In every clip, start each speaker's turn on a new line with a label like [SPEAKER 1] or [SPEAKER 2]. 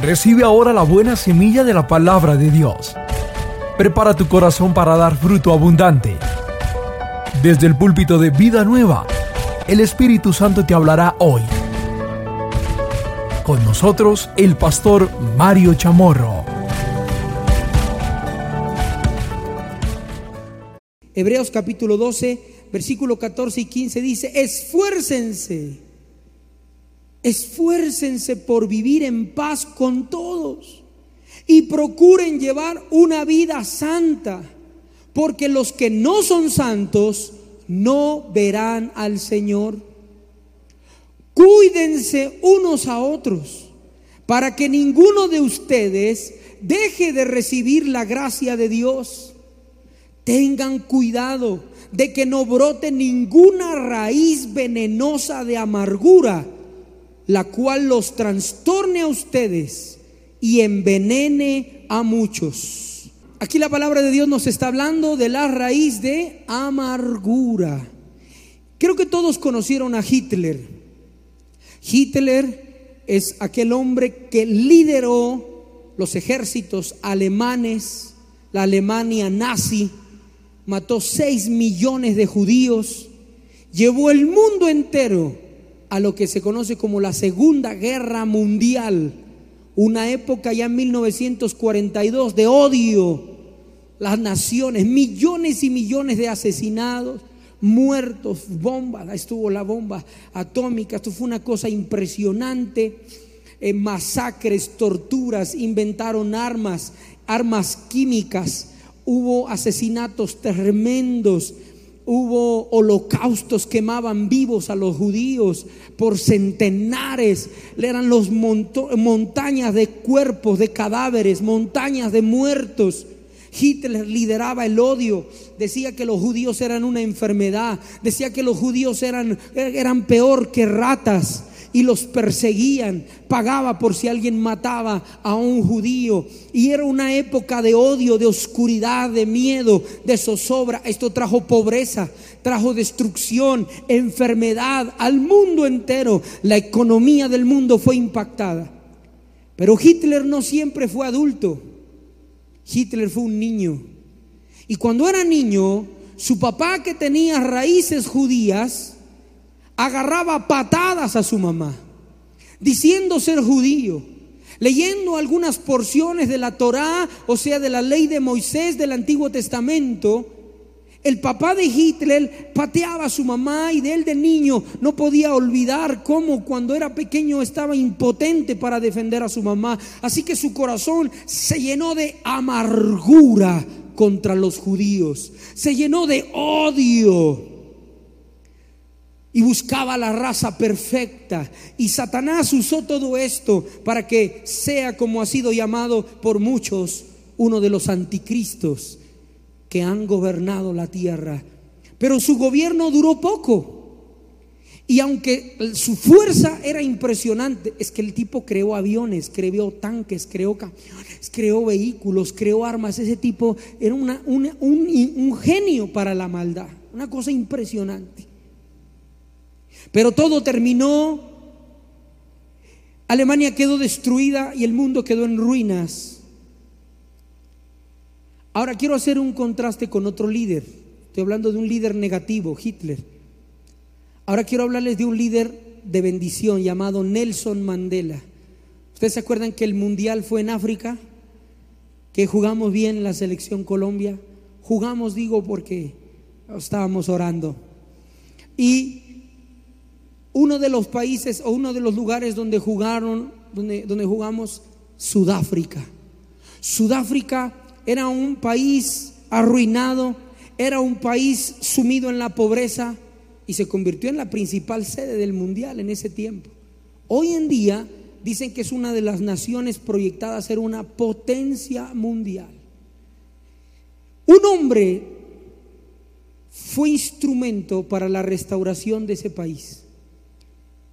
[SPEAKER 1] Recibe ahora la buena semilla de la palabra de Dios. Prepara tu corazón para dar fruto abundante. Desde el púlpito de Vida Nueva, el Espíritu Santo te hablará hoy. Con nosotros, el pastor Mario Chamorro.
[SPEAKER 2] Hebreos capítulo 12, versículo 14 y 15 dice, esfuércense Esfuércense por vivir en paz con todos y procuren llevar una vida santa, porque los que no son santos no verán al Señor. Cuídense unos a otros para que ninguno de ustedes deje de recibir la gracia de Dios. Tengan cuidado de que no brote ninguna raíz venenosa de amargura la cual los trastorne a ustedes y envenene a muchos. Aquí la palabra de Dios nos está hablando de la raíz de amargura. Creo que todos conocieron a Hitler. Hitler es aquel hombre que lideró los ejércitos alemanes, la Alemania nazi, mató 6 millones de judíos, llevó el mundo entero a lo que se conoce como la Segunda Guerra Mundial, una época ya en 1942 de odio, las naciones, millones y millones de asesinados, muertos, bombas, estuvo la bomba atómica, esto fue una cosa impresionante, eh, masacres, torturas, inventaron armas, armas químicas, hubo asesinatos tremendos, Hubo holocaustos, quemaban vivos a los judíos por centenares. Eran los montañas de cuerpos, de cadáveres, montañas de muertos. Hitler lideraba el odio, decía que los judíos eran una enfermedad, decía que los judíos eran, eran peor que ratas y los perseguían, pagaba por si alguien mataba a un judío. Y era una época de odio, de oscuridad, de miedo, de zozobra. Esto trajo pobreza, trajo destrucción, enfermedad al mundo entero. La economía del mundo fue impactada. Pero Hitler no siempre fue adulto. Hitler fue un niño. Y cuando era niño, su papá que tenía raíces judías, agarraba patadas a su mamá, diciendo ser judío, leyendo algunas porciones de la Torá, o sea, de la ley de Moisés del Antiguo Testamento. El papá de Hitler pateaba a su mamá y de él de niño no podía olvidar cómo cuando era pequeño estaba impotente para defender a su mamá. Así que su corazón se llenó de amargura contra los judíos, se llenó de odio y buscaba la raza perfecta. Y Satanás usó todo esto para que sea como ha sido llamado por muchos uno de los anticristos que han gobernado la tierra. Pero su gobierno duró poco. Y aunque su fuerza era impresionante, es que el tipo creó aviones, creó tanques, creó creó vehículos, creó armas. Ese tipo era un, un genio para la maldad, una cosa impresionante. Pero todo terminó. Alemania quedó destruida y el mundo quedó en ruinas. Ahora quiero hacer un contraste con otro líder. Estoy hablando de un líder negativo, Hitler. Ahora quiero hablarles de un líder de bendición llamado Nelson Mandela. ¿Ustedes se acuerdan que el mundial fue en África? Que jugamos bien la selección Colombia. Jugamos, digo, porque estábamos orando. Y uno de los países o uno de los lugares donde jugaron, donde, donde jugamos, Sudáfrica. Sudáfrica era un país arruinado, era un país sumido en la pobreza y se convirtió en la principal sede del mundial en ese tiempo. Hoy en día dicen que es una de las naciones proyectadas a ser una potencia mundial. Un hombre fue instrumento para la restauración de ese país.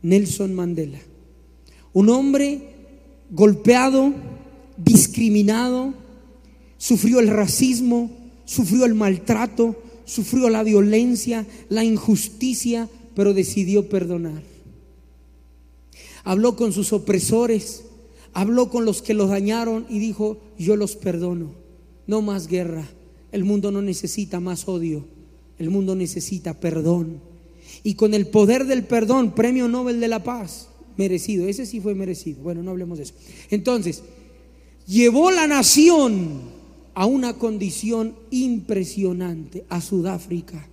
[SPEAKER 2] Nelson Mandela. Un hombre golpeado, discriminado, sufrió el racismo, sufrió el maltrato, sufrió la violencia, la injusticia, pero decidió perdonar. Habló con sus opresores, habló con los que los dañaron y dijo, yo los perdono, no más guerra, el mundo no necesita más odio, el mundo necesita perdón. Y con el poder del perdón, premio Nobel de la Paz, merecido, ese sí fue merecido, bueno, no hablemos de eso. Entonces, llevó la nación a una condición impresionante, a Sudáfrica,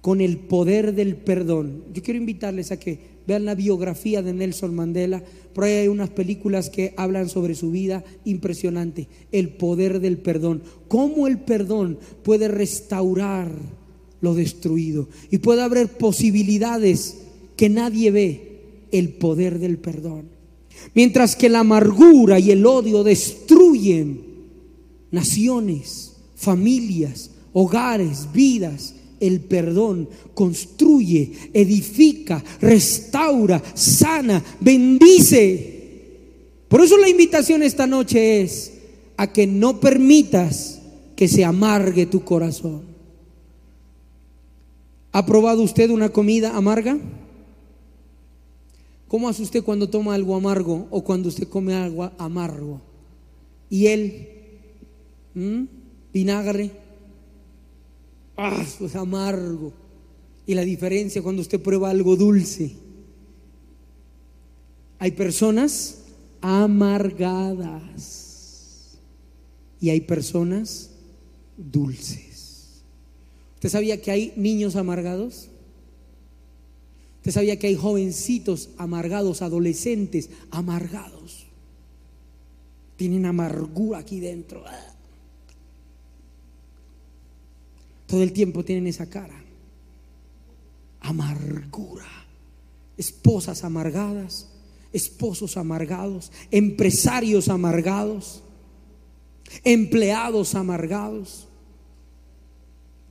[SPEAKER 2] con el poder del perdón. Yo quiero invitarles a que vean la biografía de Nelson Mandela. Por ahí hay unas películas que hablan sobre su vida impresionante, el poder del perdón. Cómo el perdón puede restaurar lo destruido y puede haber posibilidades que nadie ve, el poder del perdón. Mientras que la amargura y el odio destruyen naciones, familias, hogares, vidas, el perdón construye, edifica, restaura, sana, bendice. Por eso la invitación esta noche es a que no permitas que se amargue tu corazón. ¿Ha probado usted una comida amarga? ¿Cómo hace usted cuando toma algo amargo o cuando usted come algo amargo? Y él, vinagre, ah, es amargo. Y la diferencia cuando usted prueba algo dulce. Hay personas amargadas y hay personas dulces. ¿Usted sabía que hay niños amargados? ¿Usted sabía que hay jovencitos amargados, adolescentes amargados? Tienen amargura aquí dentro. Todo el tiempo tienen esa cara. Amargura. Esposas amargadas, esposos amargados, empresarios amargados, empleados amargados.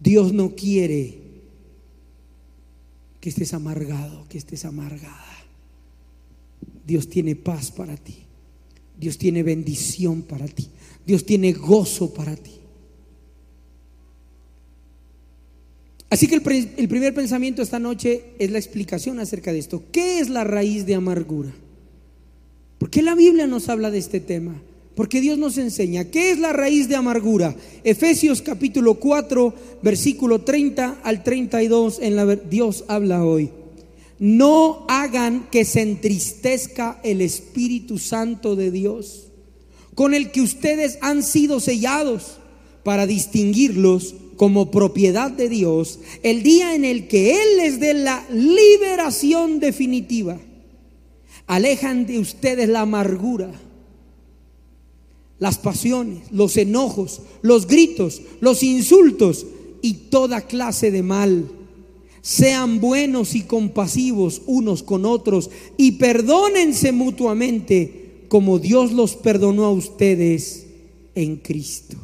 [SPEAKER 2] Dios no quiere que estés amargado, que estés amargada. Dios tiene paz para ti. Dios tiene bendición para ti. Dios tiene gozo para ti. Así que el, primer pensamiento esta noche es la explicación acerca de esto. ¿Qué es la raíz de amargura? ¿Por qué la Biblia nos habla de este tema? Porque Dios nos enseña. ¿Qué es la raíz de amargura? Efesios capítulo 4, versículo 30 al 32, en la, Dios habla hoy. No hagan que se entristezca el Espíritu Santo de Dios, con el que ustedes han sido sellados para distinguirlos como propiedad de Dios el día en el que Él les dé la liberación definitiva. Alejan de ustedes la amargura, las pasiones, los enojos, los gritos, los insultos y toda clase de mal. Sean buenos y compasivos unos con otros y perdónense mutuamente como Dios los perdonó a ustedes en Cristo.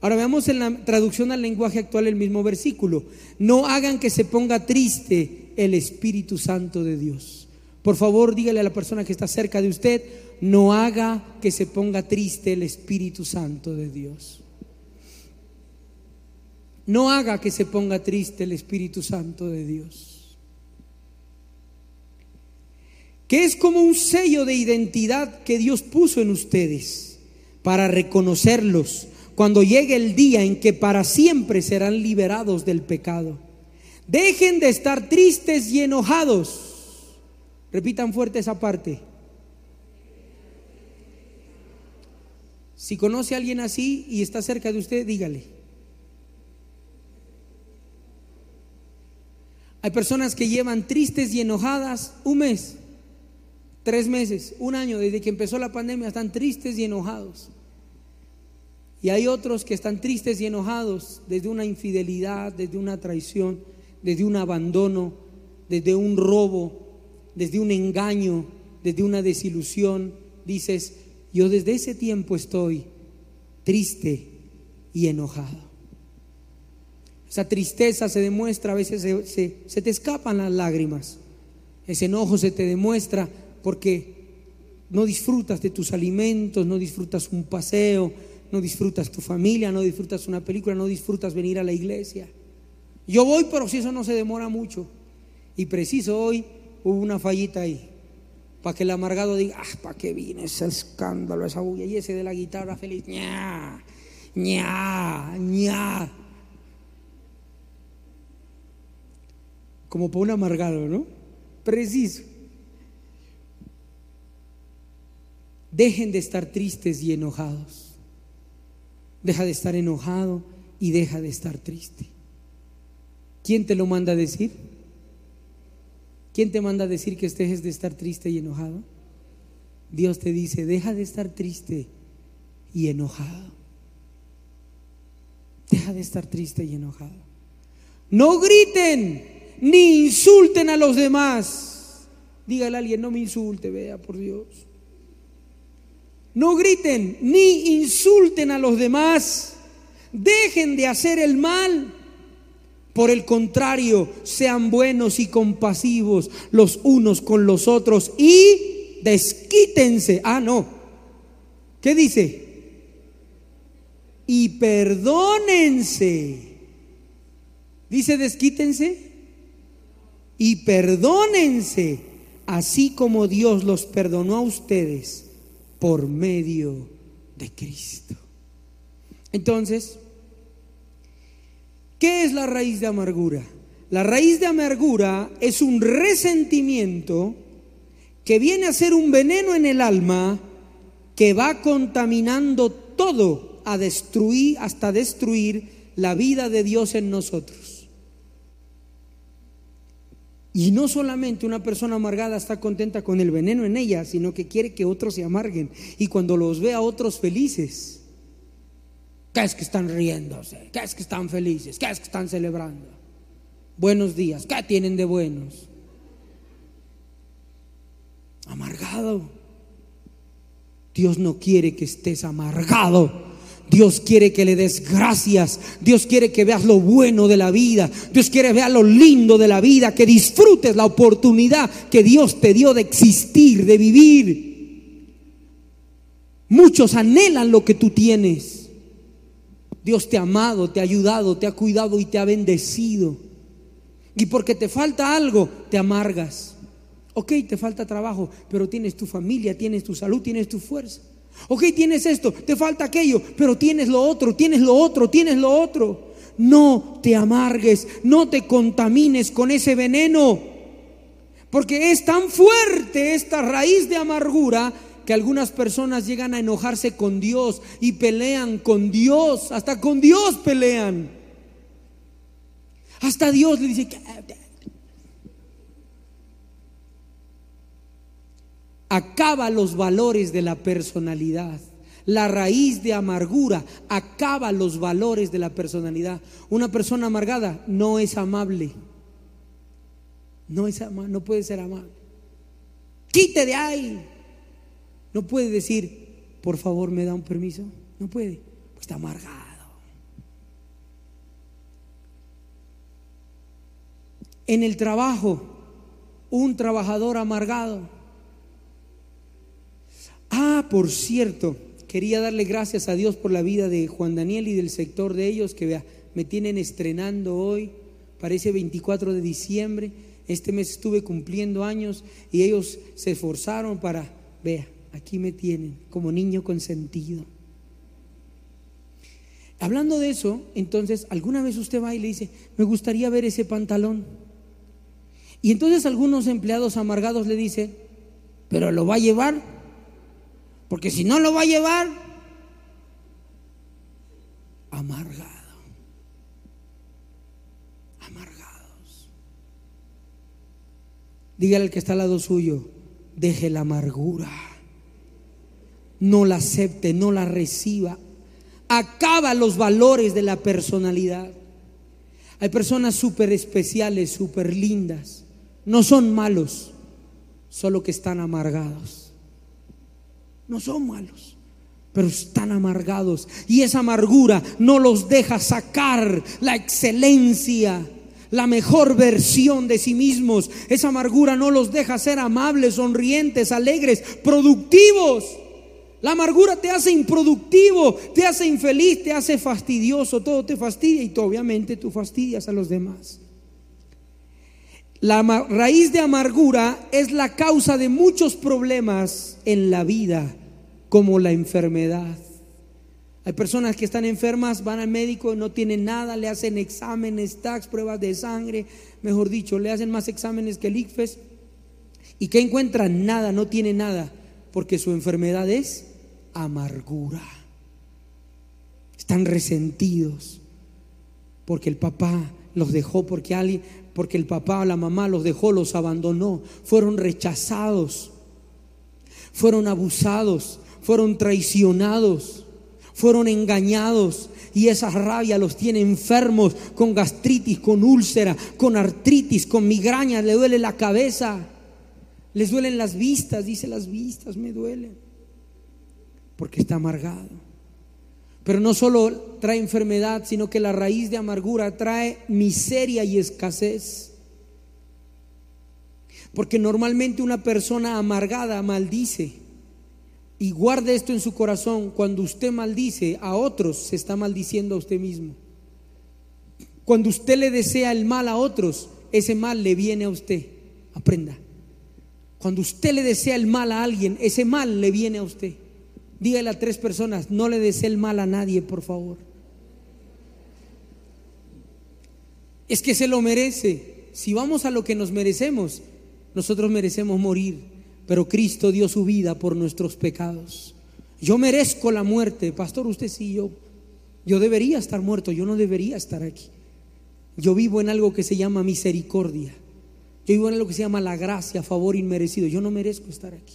[SPEAKER 2] Ahora veamos en la traducción al lenguaje actual el mismo versículo. No hagan que se ponga triste el Espíritu Santo de Dios. Por favor, dígale a la persona que está cerca de usted, no haga que se ponga triste el Espíritu Santo de Dios. No haga que se ponga triste el Espíritu Santo de Dios. Que es como un sello de identidad que Dios puso en ustedes para reconocerlos cuando llegue el día en que para siempre serán liberados del pecado. Dejen de estar tristes y enojados. Repitan fuerte esa parte. Si conoce a alguien así y está cerca de usted, dígale. Hay personas que llevan tristes y enojadas un mes, tres meses, un año, desde que empezó la pandemia, están tristes y enojados. Y hay otros que están tristes y enojados desde una infidelidad, desde una traición, desde un abandono, desde un robo, desde un engaño, desde una desilusión. Dices, yo desde ese tiempo estoy triste y enojado. Esa tristeza se demuestra, a veces se, te escapan las lágrimas. Ese enojo se te demuestra porque no disfrutas de tus alimentos, no disfrutas un paseo, no disfrutas tu familia, no disfrutas una película, no disfrutas venir a la iglesia. Yo voy, pero si eso no se demora mucho. Y preciso hoy hubo una fallita ahí. Para que el amargado diga, ah, ¿para qué viene ese escándalo, esa bulla? Y ese de la guitarra feliz, ña, ña, ña. Como para un amargado, ¿no? Preciso. Dejen de estar tristes y enojados. Deja de estar enojado y deja de estar triste. ¿Quién te lo manda a decir? ¿Quién te manda a decir que estés de estar triste y enojado? Dios te dice, deja de estar triste y enojado. Deja de estar triste y enojado. No griten ni insulten a los demás. Dígale a alguien, no me insulte, vea por Dios. No griten ni insulten a los demás. Dejen de hacer el mal. Por el contrario, sean buenos y compasivos los unos con los otros y desquítense. Ah, no. ¿Qué dice? Y perdónense. Dice desquítense. Y perdónense, así como Dios los perdonó a ustedes por medio de Cristo. Entonces, ¿Qué es la raíz de amargura? La raíz de amargura es un resentimiento que viene a ser un veneno en el alma que va contaminando todo a destruir hasta destruir la vida de Dios en nosotros. Y no solamente una persona amargada está contenta con el veneno en ella, sino que quiere que otros se amarguen. Y cuando los ve a otros felices, ¿Qué es que están riéndose? ¿Qué es que están felices? ¿Qué es que están celebrando? Buenos días. ¿Qué tienen de buenos? Amargado. Dios no quiere que estés amargado. Dios quiere que le des gracias. Dios quiere que veas lo bueno de la vida. Dios quiere ver lo lindo de la vida. Que disfrutes la oportunidad que Dios te dio de existir, de vivir. Muchos anhelan lo que tú tienes. Dios te ha amado, te ha ayudado, te ha cuidado y te ha bendecido. Y porque te falta algo, te amargas. Ok, te falta trabajo, pero tienes tu familia, tienes tu salud, tienes tu fuerza. Ok, tienes esto, te falta aquello, pero tienes lo otro, tienes lo otro, tienes lo otro. No te amargues, no te contamines con ese veneno. Porque es tan fuerte esta raíz de amargura que algunas personas llegan a enojarse con Dios y pelean con Dios, hasta con Dios pelean. Hasta Dios le dice, acaba los valores de la personalidad. La raíz de amargura acaba los valores de la personalidad. Una persona amargada no es amable. No, es no puede ser amable. Quite de ahí. No puede decir, por favor, me da un permiso. No puede, pues está amargado. En el trabajo, un trabajador amargado. Ah, por cierto, quería darle gracias a Dios por la vida de Juan Daniel y del sector de ellos que vea, me tienen estrenando hoy, parece 24 de diciembre. Este mes estuve cumpliendo años y ellos se esforzaron para, vea, aquí me tienen como niño consentido. Hablando de eso, entonces, alguna vez usted va y le dice, me gustaría ver ese pantalón. Y entonces algunos empleados amargados le dicen, pero lo va a llevar, porque si no lo va a llevar, amargado. Amargados. Dígale al que está al lado suyo, deje la amargura no la acepte, no la reciba. Acaba los valores de la personalidad. Hay personas súper especiales, súper lindas. No son malos, solo que están amargados. No son malos, pero están amargados. Y esa amargura no los deja sacar la excelencia, la mejor versión de sí mismos. Esa amargura no los deja ser amables, sonrientes, alegres, productivos. La amargura te hace improductivo, te hace infeliz, te hace fastidioso, todo te fastidia y tú, obviamente tú fastidias a los demás. La raíz de amargura es la causa de muchos problemas en la vida, como la enfermedad. Hay personas que están enfermas, van al médico, no tienen nada, le hacen exámenes, tax, pruebas de sangre, mejor dicho, le hacen más exámenes que el ICFES. ¿Y que encuentran? Nada, no tiene nada, porque su enfermedad es amargura. Están resentidos porque el papá los dejó, porque alguien, porque el papá o la mamá los dejó, los abandonó, fueron rechazados, fueron abusados, fueron traicionados, fueron engañados. Y esa rabia los tiene enfermos con gastritis, con úlcera, con artritis, con migraña, le duele la cabeza, les duelen las vistas, dice las vistas me duelen, porque está amargado. Pero no solo trae enfermedad, sino que la raíz de amargura trae miseria y escasez. Porque normalmente una persona amargada maldice. Y guarde esto en su corazón, cuando usted maldice a otros, se está maldiciendo a usted mismo. Cuando usted le desea el mal a otros, ese mal le viene a usted. Aprenda. Cuando usted le desea el mal a alguien, ese mal le viene a usted. Dígale a tres personas, no le desee el mal a nadie, por favor. Es que se lo merece. Si vamos a lo que nos merecemos, nosotros merecemos morir, pero Cristo dio su vida por nuestros pecados. Yo merezco la muerte, pastor, usted sí, yo. Yo debería estar muerto, yo no debería estar aquí. Yo vivo en algo que se llama misericordia. Yo vivo en algo que se llama la gracia, favor inmerecido. Yo no merezco estar aquí.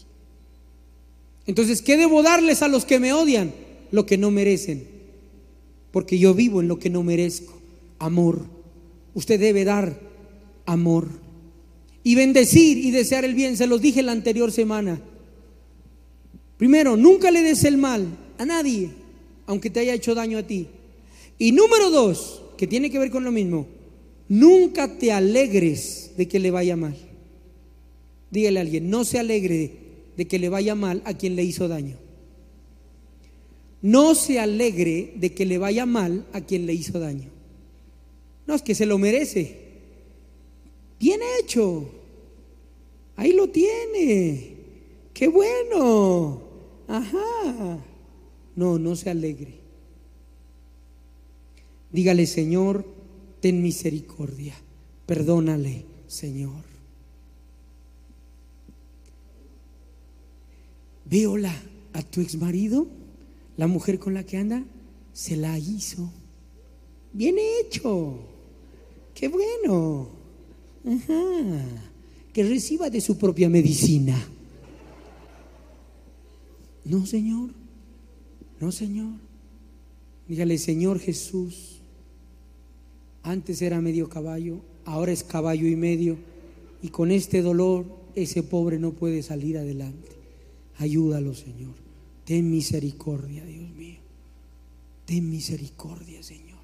[SPEAKER 2] Entonces, ¿qué debo darles a los que me odian? Lo que no merecen. Porque yo vivo en lo que no merezco. Amor. Usted debe dar amor. Y bendecir y desear el bien. Se los dije la anterior semana. Primero, nunca le des el mal a nadie, aunque te haya hecho daño a ti. Y número dos, que tiene que ver con lo mismo, nunca te alegres de que le vaya mal. Dígale a alguien, no se alegre de que le vaya mal a quien le hizo daño. No se alegre de que le vaya mal a quien le hizo daño. No, es que se lo merece. Bien hecho. Ahí lo tiene. Qué bueno. Ajá. No, no se alegre. Dígale, Señor, ten misericordia. Perdónale, Señor. Véola a tu ex marido, la mujer con la que anda, se la hizo. Bien hecho. Qué bueno. Ajá. Que reciba de su propia medicina. No, Señor. No, Señor. Dígale, Señor Jesús, antes era medio caballo, ahora es caballo y medio, y con este dolor ese pobre no puede salir adelante. Ayúdalo, Señor. Ten misericordia, Dios mío. Ten misericordia, Señor.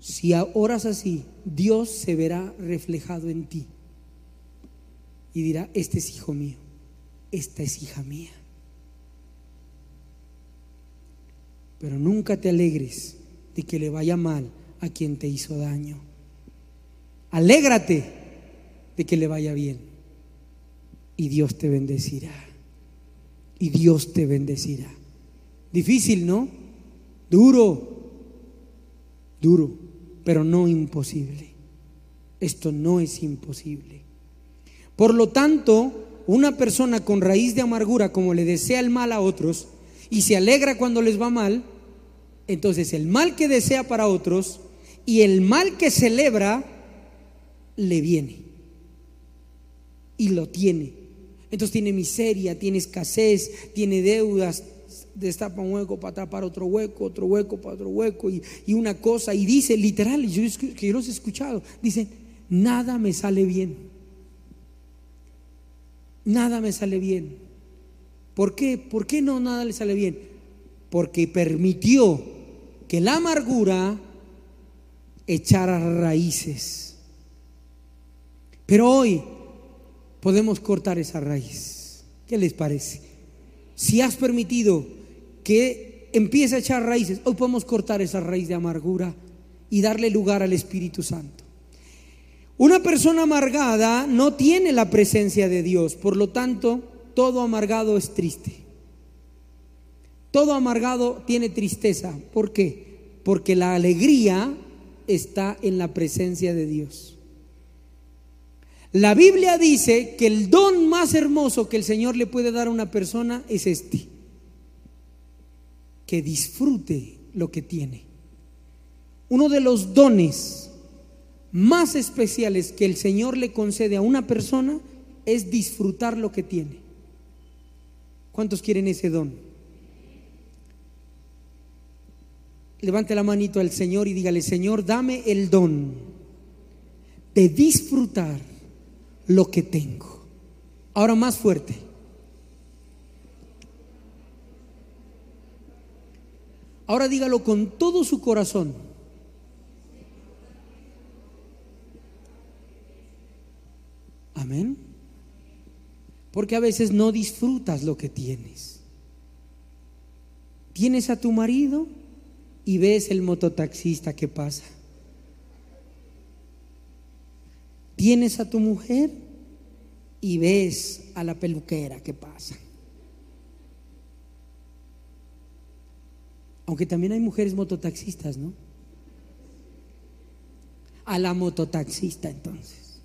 [SPEAKER 2] Si oras así, Dios se verá reflejado en ti y dirá, este es hijo mío, esta es hija mía. Pero nunca te alegres de que le vaya mal a quien te hizo daño. Alégrate de que le vaya bien y Dios te bendecirá. Y Dios te bendecirá. Difícil, ¿no? Duro, duro, pero no imposible. Esto no es imposible. Por lo tanto, una persona con raíz de amargura, como le desea el mal a otros y se alegra cuando les va mal, entonces el mal que desea para otros y el mal que celebra le viene y lo tiene. Entonces tiene miseria, tiene escasez, tiene deudas, destapa un hueco para tapar otro hueco, otro hueco para otro hueco y, una cosa. Y dice, literal, yo, que yo los he escuchado, dice, nada me sale bien. Nada me sale bien. ¿Por qué? ¿Por qué no nada le sale bien? Porque permitió que la amargura echara raíces. Pero hoy podemos cortar esa raíz. ¿Qué les parece? Si has permitido que empiece a echar raíces, hoy podemos cortar esa raíz de amargura y darle lugar al Espíritu Santo. Una persona amargada no tiene la presencia de Dios, por lo tanto, todo amargado es triste. Todo amargado tiene tristeza. ¿Por qué? Porque la alegría está en la presencia de Dios. La Biblia dice que el don más hermoso que el Señor le puede dar a una persona es este, que disfrute lo que tiene. Uno de los dones más especiales que el Señor le concede a una persona es disfrutar lo que tiene. ¿Cuántos quieren ese don? Levante la manito al Señor y dígale, Señor, dame el don de disfrutar lo que tengo. Ahora más fuerte. Ahora dígalo con todo su corazón. Amén. Porque a veces no disfrutas lo que tienes. Tienes a tu marido y ves el mototaxista que pasa. Tienes a tu mujer y ves a la peluquera que pasa. Aunque también hay mujeres mototaxistas, ¿no? A la mototaxista entonces.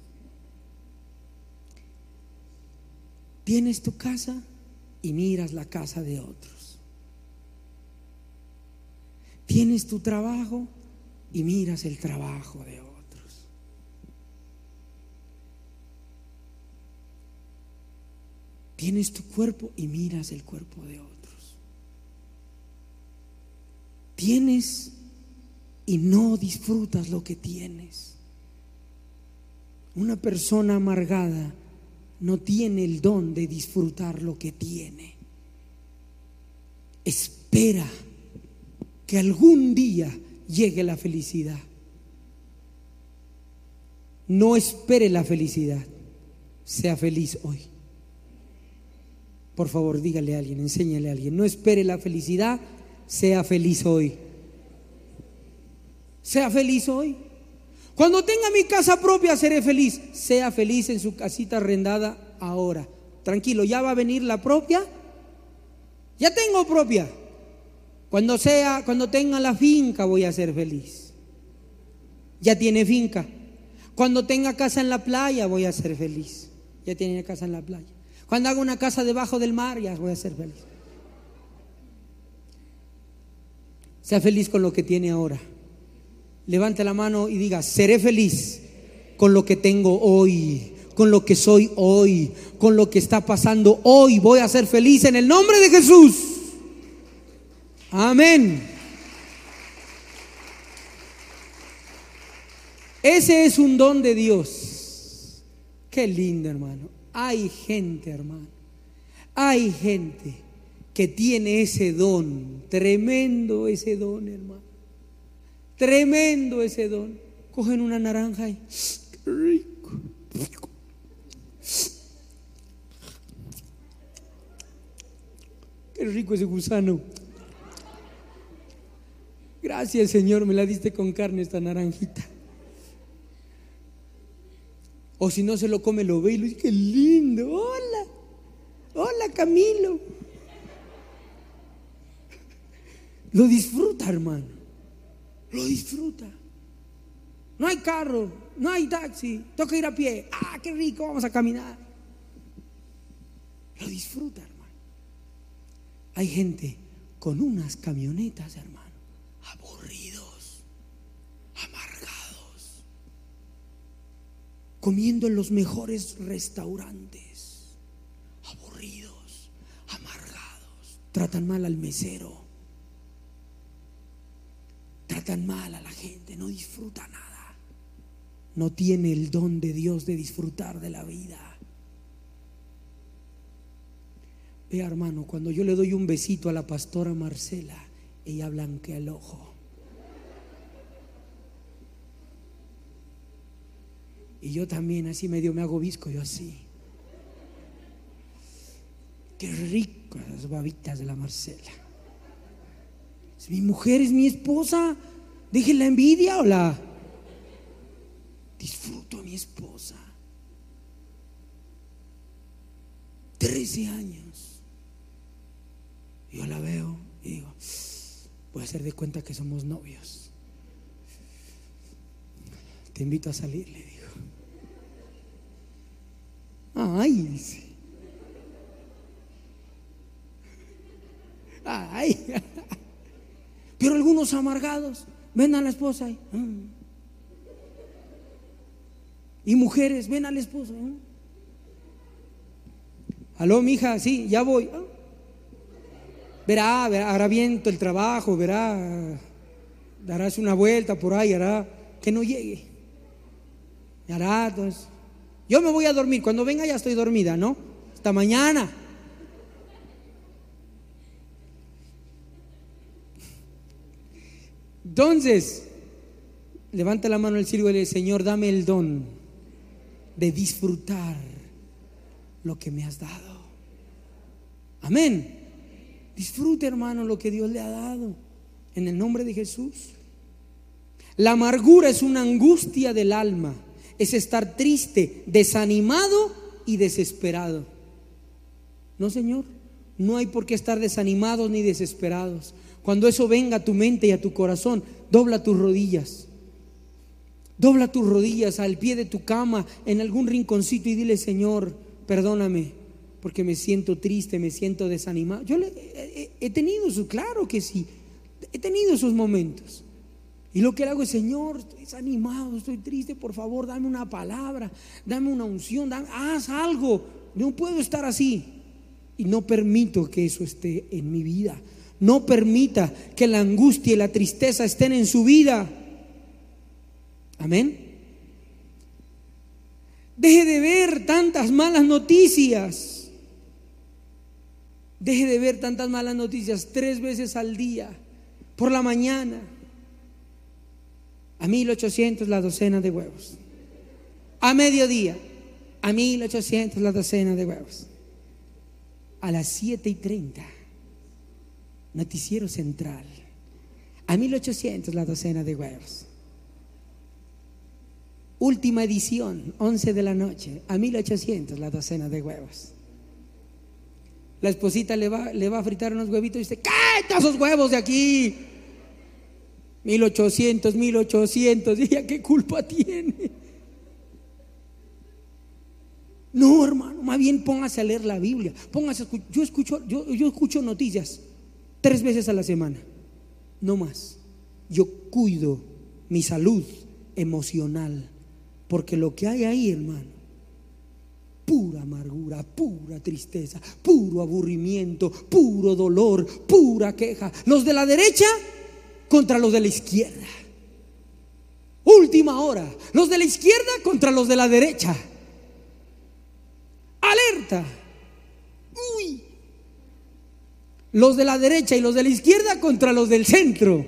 [SPEAKER 2] Tienes tu casa y miras la casa de otros. Tienes tu trabajo y miras el trabajo de otros. Tienes tu cuerpo y miras el cuerpo de otros. Tienes y no disfrutas lo que tienes. Una persona amargada no tiene el don de disfrutar lo que tiene. Espera que algún día llegue la felicidad. No espere la felicidad. Sea feliz hoy. Por favor, dígale a alguien, enséñale a alguien. No espere la felicidad, sea feliz hoy. Sea feliz hoy. Cuando tenga mi casa propia seré feliz. Sea feliz en su casita arrendada ahora. Tranquilo, ya va a venir la propia. Ya tengo propia. Cuando sea, cuando tenga la finca voy a ser feliz. Ya tiene finca. Cuando tenga casa en la playa voy a ser feliz. Ya tiene casa en la playa. Cuando haga una casa debajo del mar, ya voy a ser feliz. Sea feliz con lo que tiene ahora. Levante la mano y diga, seré feliz con lo que tengo hoy, con lo que soy hoy, con lo que está pasando hoy. Voy a ser feliz en el nombre de Jesús. Amén. Ese es un don de Dios. Qué lindo, hermano. Hay gente, hermano, hay gente que tiene ese don, tremendo ese don, hermano. Tremendo ese don. Cogen una naranja y qué rico. Qué rico ese gusano. Gracias, Señor, me la diste con carne esta naranjita. O si no se lo come, lo ve y lo dice, qué lindo, hola, hola Camilo. Lo disfruta, hermano. Lo disfruta. No hay carro, no hay taxi, toca ir a pie. Ah, qué rico, vamos a caminar. Lo disfruta, hermano. Hay gente con unas camionetas, hermano, aburridos, amargados comiendo en los mejores restaurantes, aburridos, amargados, tratan mal al mesero, tratan mal a la gente, no disfruta nada, no tiene el don de Dios de disfrutar de la vida. Vea hermano, cuando yo le doy un besito a la pastora Marcela, ella blanquea el ojo. Y yo también así medio me hago visco, yo así. Qué rico las babitas de la Marcela. Si mi mujer es mi esposa, deje la envidia o la... Disfruto a mi esposa. Trece años. Yo la veo y digo, voy a hacer de cuenta que somos novios. Te invito a salir, le digo. Ay, Ay. Pero algunos amargados ven a la esposa y, mm. y mujeres ven a la esposa. Mm. Aló, mija, sí, ya voy. Ah. Verá, verá, hará viento el trabajo, verá, darás una vuelta por ahí, hará que no llegue. Y hará, entonces, yo me voy a dormir, cuando venga ya estoy dormida, ¿no? Hasta mañana. Entonces, levanta la mano el sirvo y le dice, Señor, dame el don de disfrutar lo que me has dado. Amén. Disfrute, hermano, lo que Dios le ha dado. En el nombre de Jesús. La amargura es una angustia del alma. Es estar triste, desanimado y desesperado. No, Señor. No hay por qué estar desanimados ni desesperados. Cuando eso venga a tu mente y a tu corazón, dobla tus rodillas. Dobla tus rodillas al pie de tu cama, en algún rinconcito y dile, Señor, perdóname, porque me siento triste, me siento desanimado. Yo he, tenido eso, claro que sí, he tenido esos momentos. Y lo que hago es, Señor, estoy desanimado, estoy triste, por favor, dame una palabra, dame una unción, haz algo. No puedo estar así. Y no permito que eso esté en mi vida. No permita que la angustia y la tristeza estén en su vida. Amén. Deje de ver tantas malas noticias. Deje de ver tantas malas noticias tres veces al día, por la mañana. A 1800 la docena de huevos. A mediodía, a 1800 la docena de huevos. A las 7 y 30 Noticiero Central. A 1800 la docena de huevos. Última edición, 11 de la noche. A 1800 la docena de huevos. La esposita le va, le va a fritar unos huevitos y dice, ¡cállate esos huevos de aquí! 1800, 1800. ¿Y ella qué culpa tiene? No, hermano, más bien póngase a leer la Biblia. Póngase, yo escucho, yo, yo escucho noticias tres veces a la semana, no más. Yo cuido mi salud emocional, porque lo que hay ahí, hermano, pura amargura, pura tristeza, puro aburrimiento, puro dolor, pura queja. Los de la derecha contra los de la izquierda. Última hora. Los de la izquierda contra los de la derecha. Alerta. Uy, los de la derecha y los de la izquierda contra los del centro.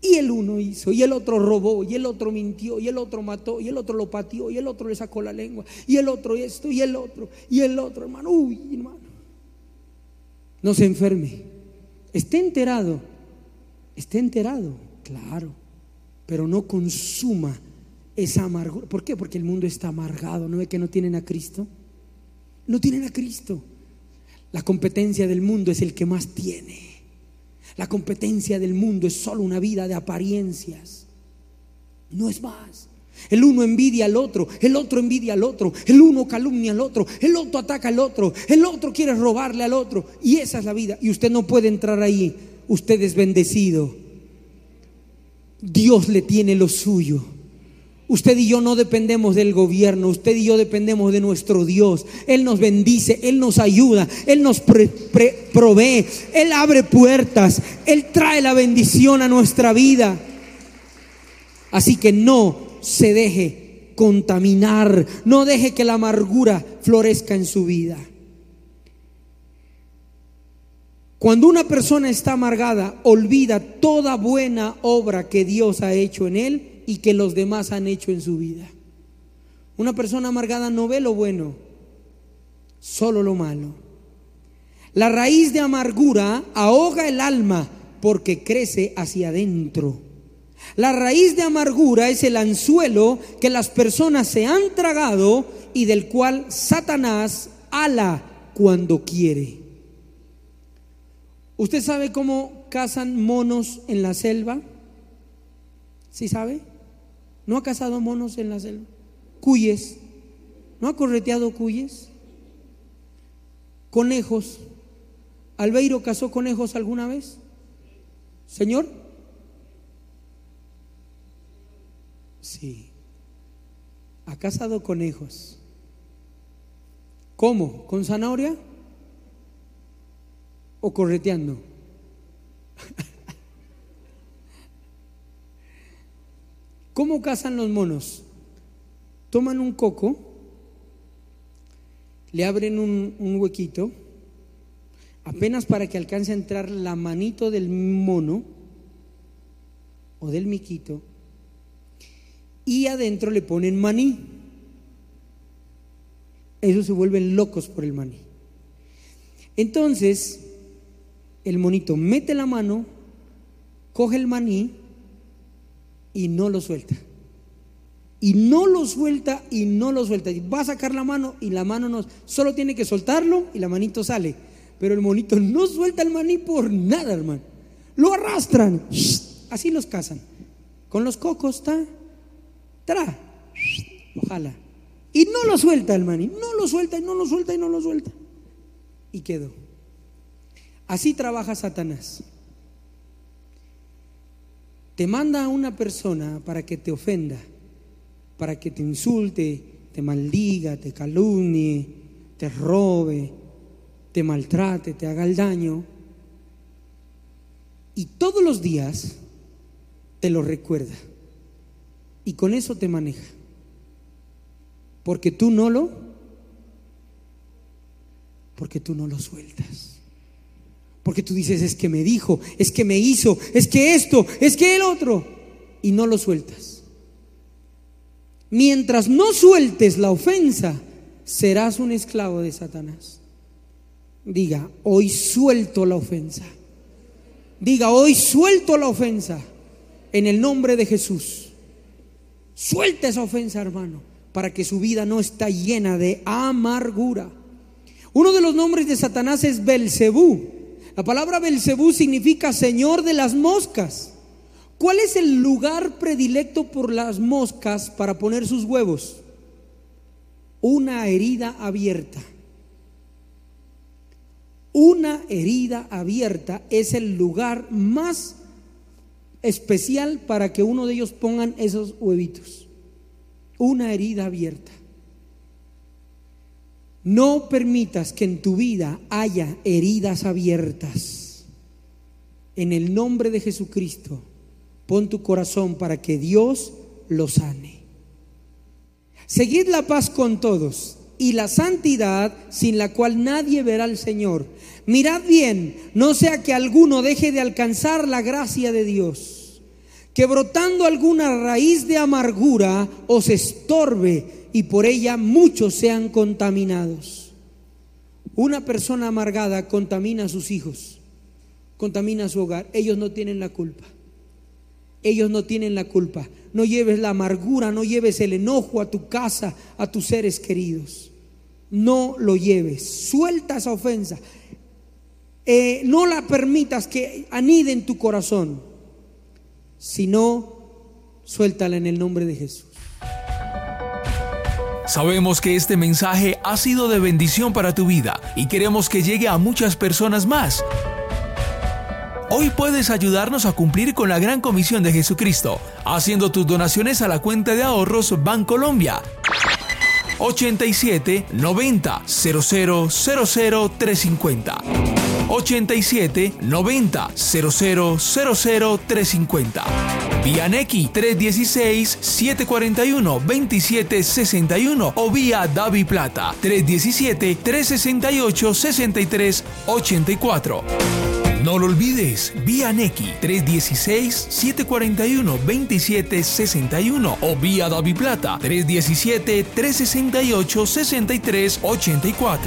[SPEAKER 2] Y el uno hizo, y el otro robó, y el otro mintió, y el otro mató, y el otro lo pateó, y el otro le sacó la lengua, y el otro esto, y el otro, y el otro, hermano. Uy, hermano. No se enferme. Esté enterado. Esté enterado, claro. Pero no consuma esa amargura. ¿Por qué? Porque el mundo está amargado. ¿No ve que no tienen a Cristo? No tienen a Cristo. La competencia del mundo es el que más tiene. La competencia del mundo es solo una vida de apariencias. No es más. El uno envidia al otro, el otro envidia al otro, el uno calumnia al otro, el otro ataca al otro, el otro quiere robarle al otro. Y esa es la vida. Y usted no puede entrar ahí. Usted es bendecido. Dios le tiene lo suyo. Usted y yo no dependemos del gobierno, usted y yo dependemos de nuestro Dios. Él nos bendice, Él nos ayuda, Él nos provee, Él abre puertas, Él trae la bendición a nuestra vida. Así que no se deje contaminar, no deje que la amargura florezca en su vida. Cuando una persona está amargada, olvida toda buena obra que Dios ha hecho en él y que los demás han hecho en su vida. Una persona amargada no ve lo bueno, solo lo malo. La raíz de amargura ahoga el alma porque crece hacia adentro. La raíz de amargura es el anzuelo que las personas se han tragado y del cual Satanás ala cuando quiere. ¿Usted sabe cómo cazan monos en la selva? ¿Sí sabe? ¿No ha cazado monos en la selva? Cuyes. ¿No ha correteado cuyes? Conejos. ¿Albeiro cazó conejos alguna vez? ¿Señor? Sí. Ha cazado conejos. ¿Cómo? ¿Con zanahoria? ¿O correteando? ¿Cómo cazan los monos? Toman un coco, le abren un, un, huequito, apenas para que alcance a entrar la manito del mono o del miquito, y adentro le ponen maní. Ellos se vuelven locos por el maní. Entonces, el monito mete la mano, coge el maní y no lo suelta. Y no lo suelta y no lo suelta. Va a sacar la mano y la mano no. Solo tiene que soltarlo y la manito sale. Pero el monito no suelta el maní por nada, hermano. Lo arrastran. Así los cazan. Con los cocos, está. Tra. Ojalá. Y no lo suelta el maní. No lo suelta y no lo suelta y no lo suelta. Y quedó. Así trabaja Satanás. Te manda a una persona para que te ofenda, para que te insulte, te maldiga, te calumnie, te robe, te maltrate, te haga el daño. Y todos los días te lo recuerda. Y con eso te maneja. Porque tú no lo, porque tú no lo sueltas. Porque tú dices, es que me dijo, es que me hizo, es que esto, es que el otro. Y no lo sueltas. Mientras no sueltes la ofensa, serás un esclavo de Satanás. Diga, hoy suelto la ofensa. Diga, hoy suelto la ofensa en el nombre de Jesús. Suelta esa ofensa, hermano, para que su vida no está llena de amargura. Uno de los nombres de Satanás es Belcebú. La palabra Belcebú significa señor de las moscas. ¿Cuál es el lugar predilecto por las moscas para poner sus huevos? Una herida abierta. Una herida abierta es el lugar más especial para que uno de ellos pongan esos huevitos. Una herida abierta. No permitas que en tu vida haya heridas abiertas. En el nombre de Jesucristo, pon tu corazón para que Dios lo sane. Seguid la paz con todos y la santidad sin la cual nadie verá al Señor. Mirad bien, no sea que alguno deje de alcanzar la gracia de Dios, que brotando alguna raíz de amargura os estorbe y por ella muchos sean contaminados. Una persona amargada contamina a sus hijos, contamina a su hogar. Ellos no tienen la culpa. Ellos no tienen la culpa. No lleves la amargura, no lleves el enojo a tu casa, a tus seres queridos. No lo lleves. Suelta esa ofensa. Eh, no la permitas que anide en tu corazón. Sino, suéltala en el nombre de Jesús.
[SPEAKER 1] Sabemos que este mensaje ha sido de bendición para tu vida y queremos que llegue a muchas personas más. Hoy puedes ayudarnos a cumplir con la gran comisión de Jesucristo, haciendo tus donaciones a la cuenta de ahorros Bancolombia 87 90 00 00 350. 87 90 00 00 350. Vía Nequi 316 741 2761 o vía Davi Plata 317 368 63 84. No lo olvides, vía Nequi 316-741-2761 o vía Davi Plata 317-368-6384.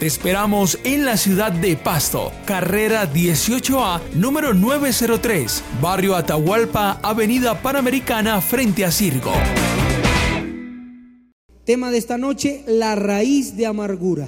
[SPEAKER 1] Te esperamos en la ciudad de Pasto, carrera 18A, número 903, barrio Atahualpa, avenida Panamericana, frente a Circo.
[SPEAKER 2] Tema de esta noche, la raíz de amargura.